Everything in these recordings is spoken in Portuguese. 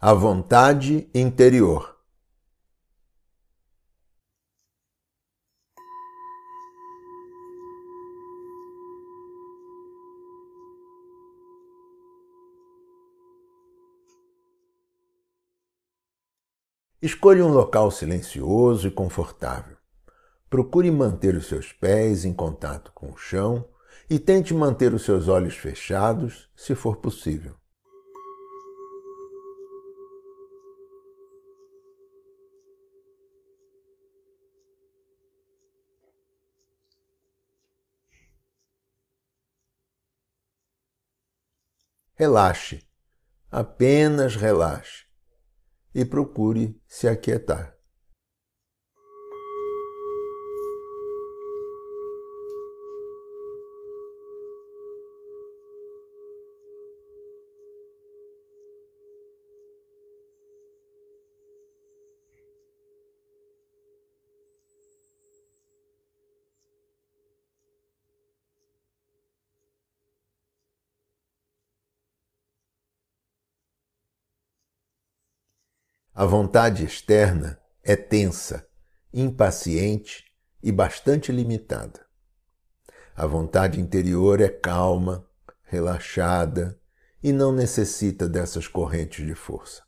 A vontade interior. Escolha um local silencioso e confortável. Procure manter os seus pés em contato com o chão e tente manter os seus olhos fechados, se for possível. Relaxe, apenas relaxe e procure se aquietar. A vontade externa é tensa, impaciente e bastante limitada. A vontade interior é calma, relaxada e não necessita dessas correntes de força.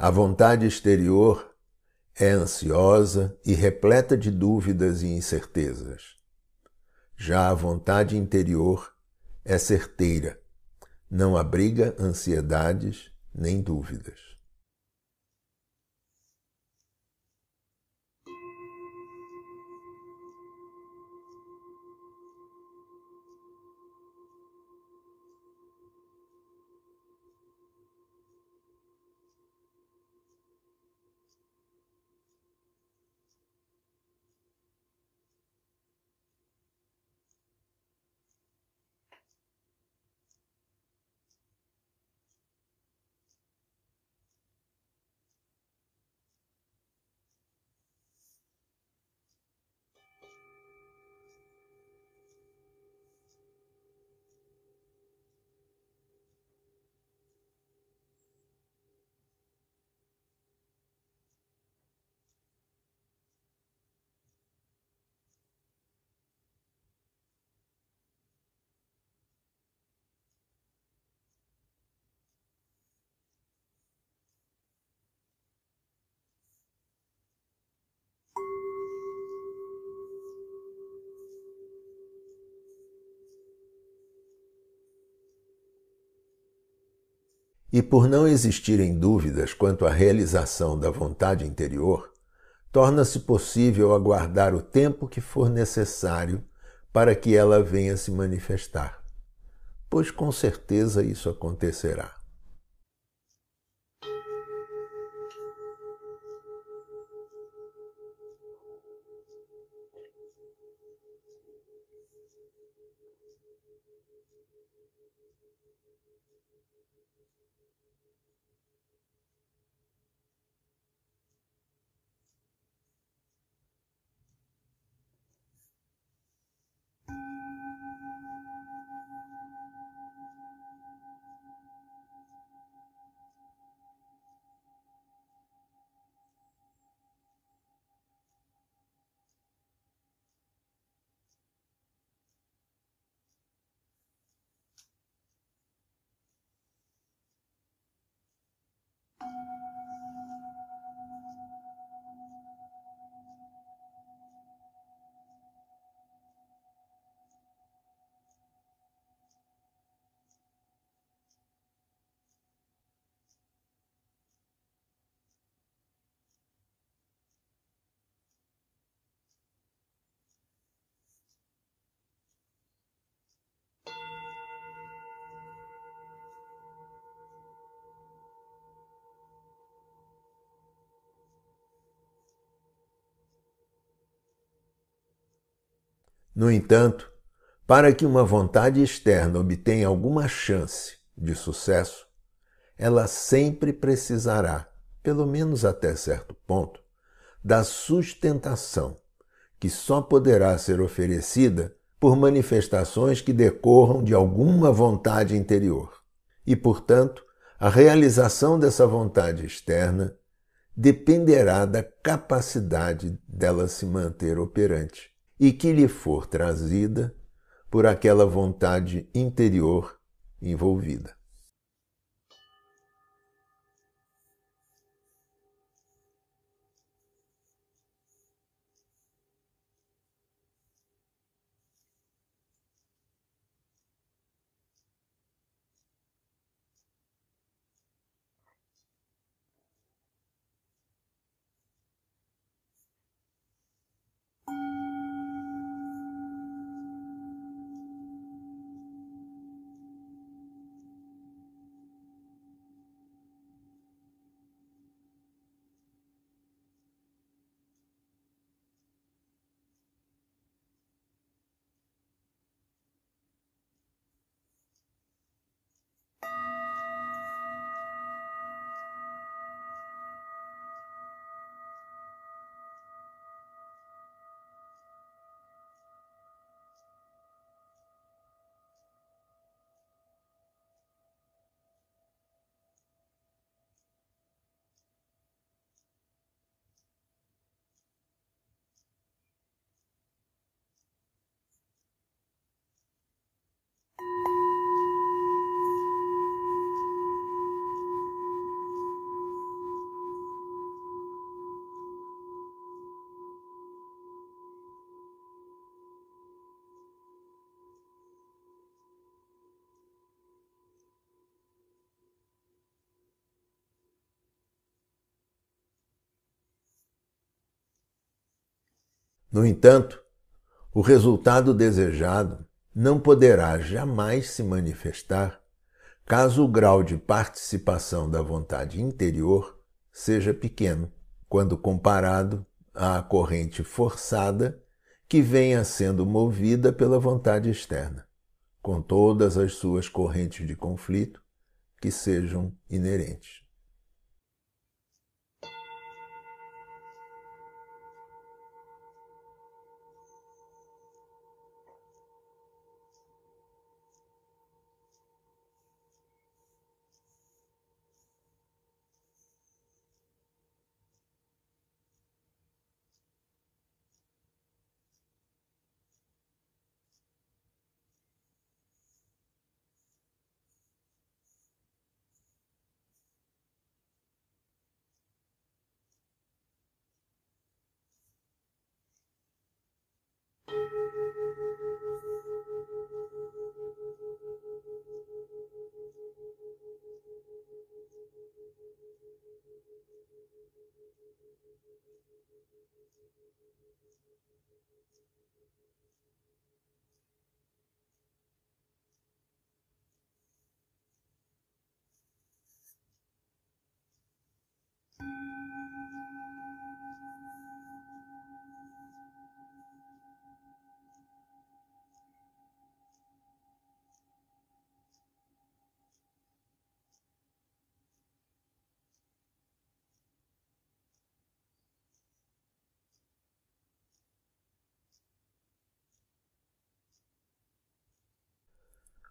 A vontade exterior é ansiosa e repleta de dúvidas e incertezas. Já a vontade interior é certeira, não abriga ansiedades nem dúvidas. E por não existirem dúvidas quanto à realização da vontade interior, torna-se possível aguardar o tempo que for necessário para que ela venha se manifestar, pois com certeza isso acontecerá. No entanto, para que uma vontade externa obtenha alguma chance de sucesso, ela sempre precisará, pelo menos até certo ponto, da sustentação, que só poderá ser oferecida por manifestações que decorram de alguma vontade interior. E, portanto, a realização dessa vontade externa dependerá da capacidade dela se manter operante e que lhe for trazida por aquela vontade interior envolvida. No entanto, o resultado desejado não poderá jamais se manifestar caso o grau de participação da vontade interior seja pequeno, quando comparado à corrente forçada que venha sendo movida pela vontade externa, com todas as suas correntes de conflito que sejam inerentes.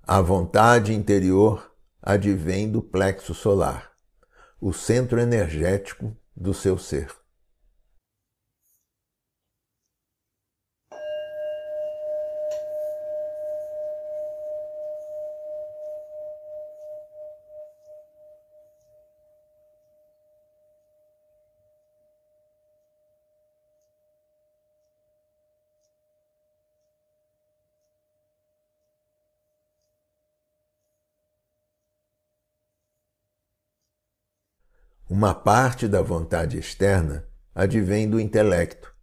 A vontade interior advém do plexo solar, o centro energético do seu ser. Uma parte da vontade externa advém do intelecto,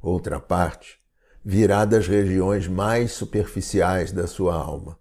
outra parte virá das regiões mais superficiais da sua alma.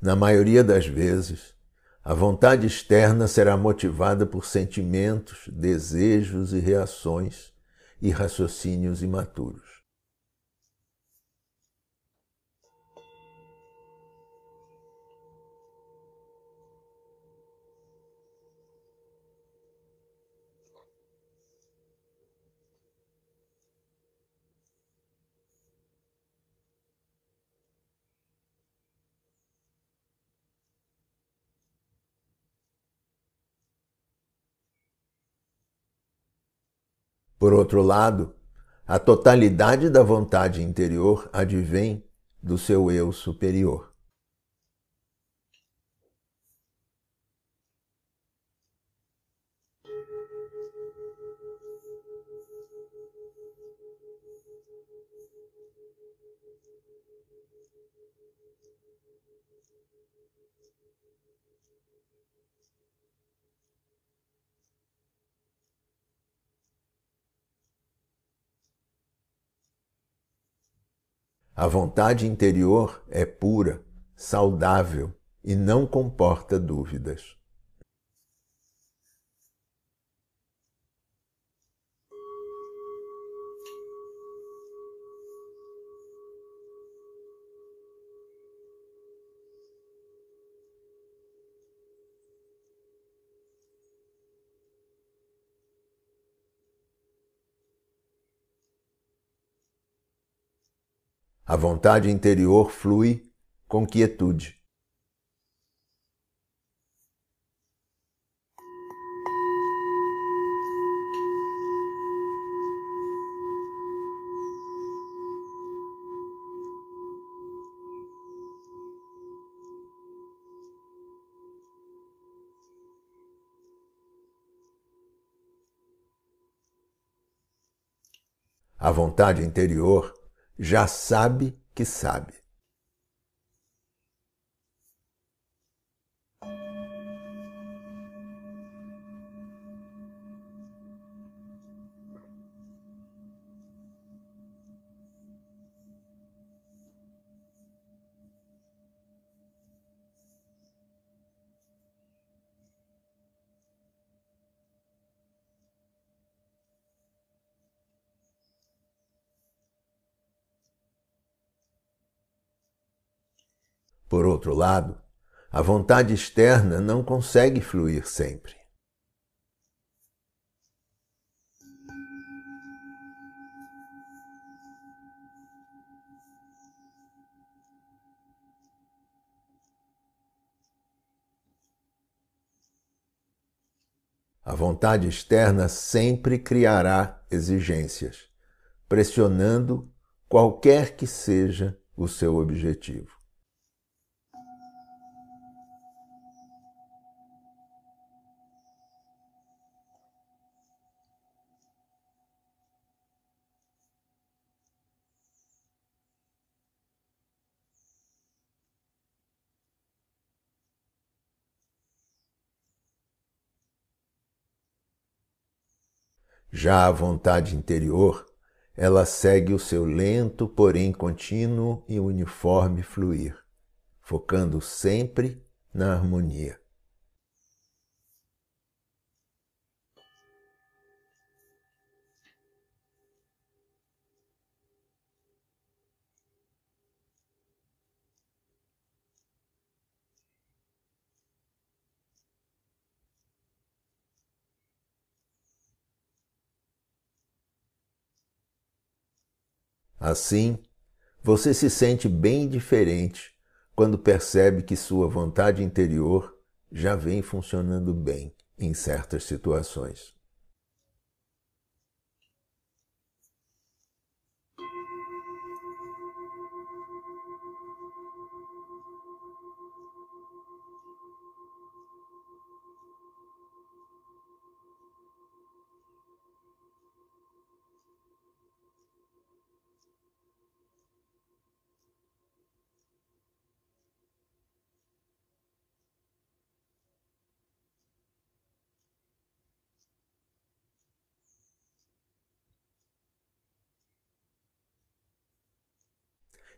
Na maioria das vezes, a vontade externa será motivada por sentimentos, desejos e reações e raciocínios imaturos. Por outro lado, a totalidade da vontade interior advém do seu eu superior. A vontade interior é pura, saudável e não comporta dúvidas. A vontade interior flui com quietude. A vontade interior já sabe que sabe. Por outro lado, a vontade externa não consegue fluir sempre. A vontade externa sempre criará exigências, pressionando qualquer que seja o seu objetivo. Já a vontade interior, ela segue o seu lento, porém contínuo e uniforme fluir, focando sempre na harmonia. Assim, você se sente bem diferente quando percebe que sua vontade interior já vem funcionando bem em certas situações.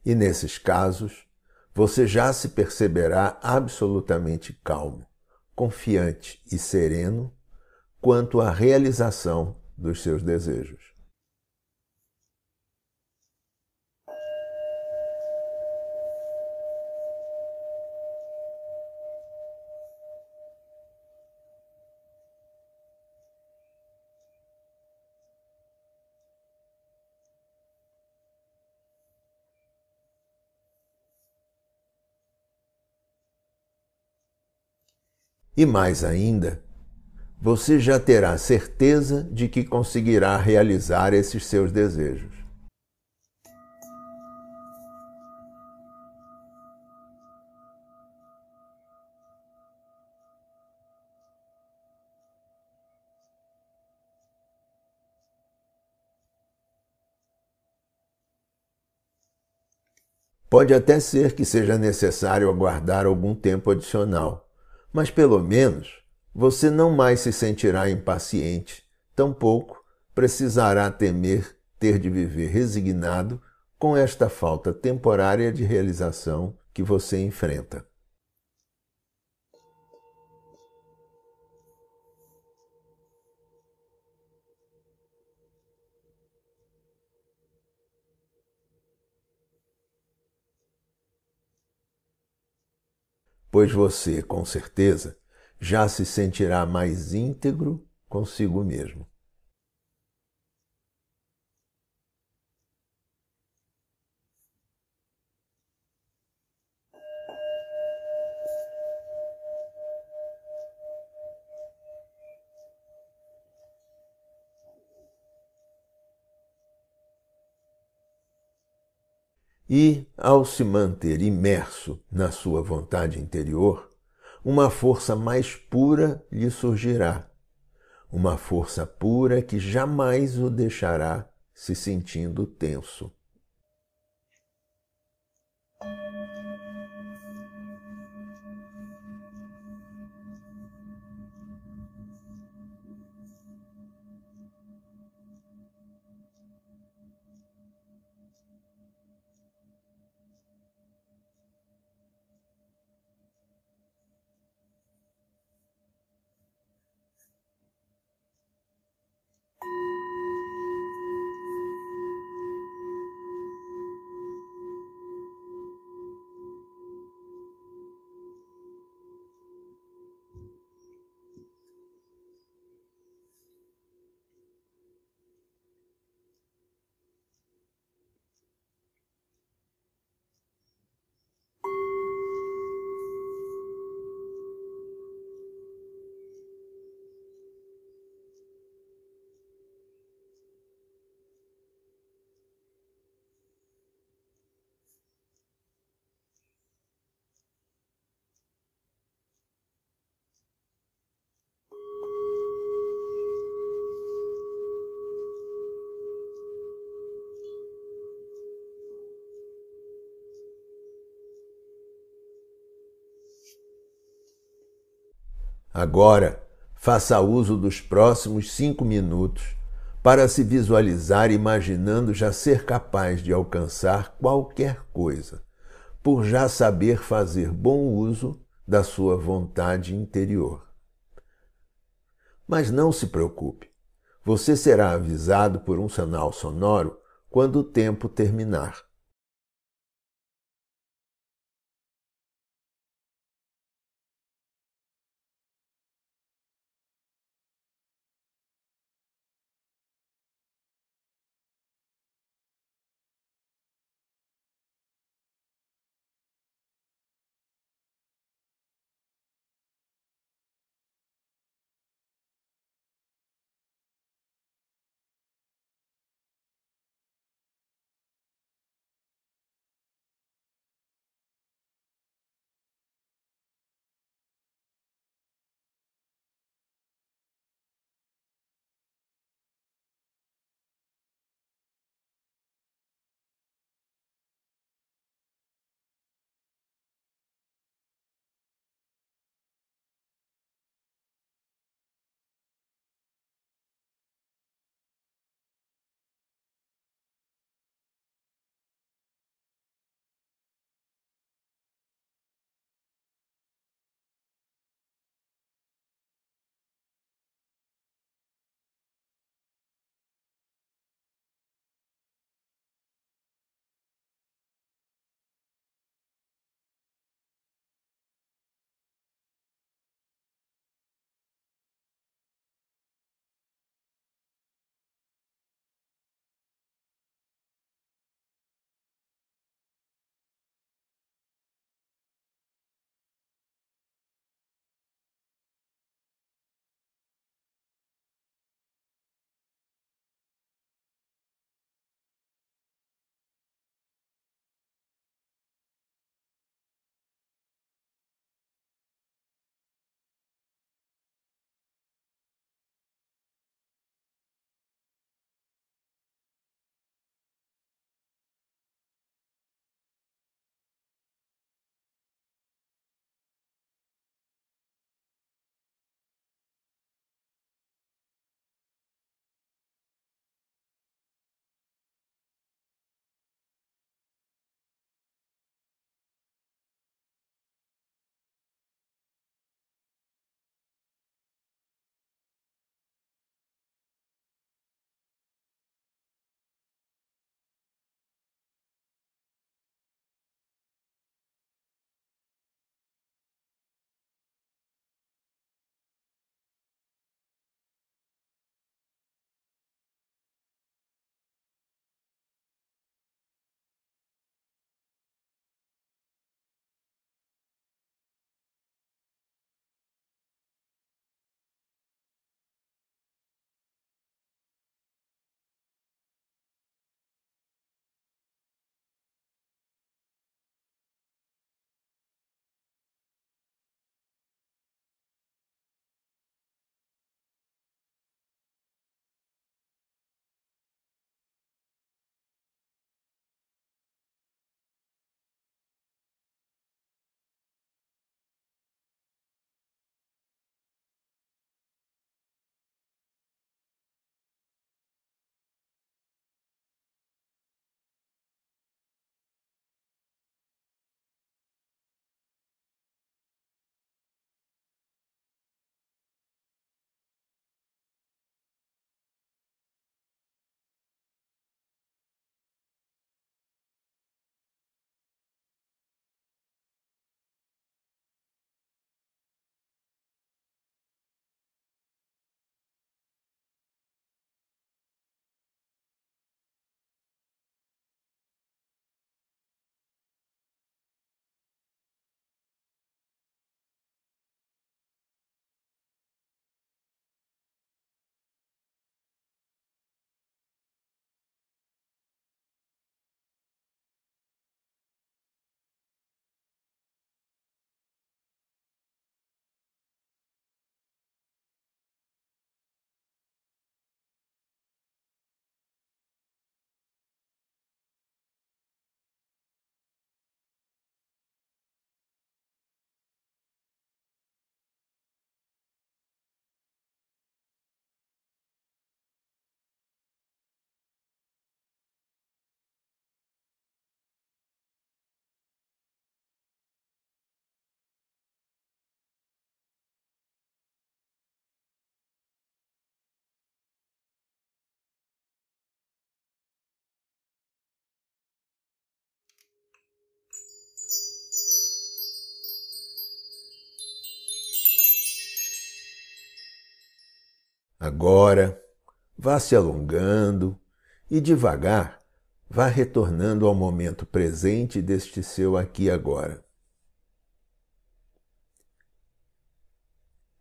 E nesses casos, você já se perceberá absolutamente calmo, confiante e sereno quanto à realização dos seus desejos. E mais ainda, você já terá certeza de que conseguirá realizar esses seus desejos. Pode até ser que seja necessário aguardar algum tempo adicional mas pelo menos você não mais se sentirá impaciente, tampouco precisará temer ter de viver resignado com esta falta temporária de realização que você enfrenta. Pois você, com certeza, já se sentirá mais íntegro consigo mesmo. E, ao se manter imerso na sua vontade interior, uma força mais pura lhe surgirá, uma força pura que jamais o deixará se sentindo tenso. Agora, faça uso dos próximos cinco minutos para se visualizar imaginando já ser capaz de alcançar qualquer coisa, por já saber fazer bom uso da sua vontade interior. Mas não se preocupe, você será avisado por um sinal sonoro quando o tempo terminar. Agora, vá se alongando e devagar vá retornando ao momento presente deste seu aqui agora.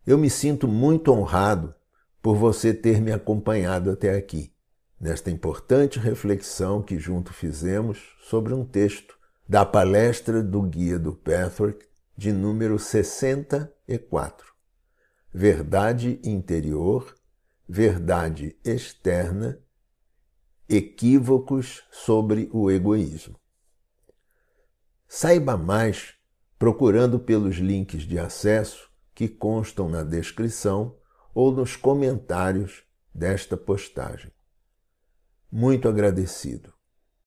Eu me sinto muito honrado por você ter me acompanhado até aqui, nesta importante reflexão que junto fizemos sobre um texto da palestra do Guia do Pathwork de número 64. Verdade interior, verdade externa, equívocos sobre o egoísmo. Saiba mais procurando pelos links de acesso que constam na descrição ou nos comentários desta postagem. Muito agradecido.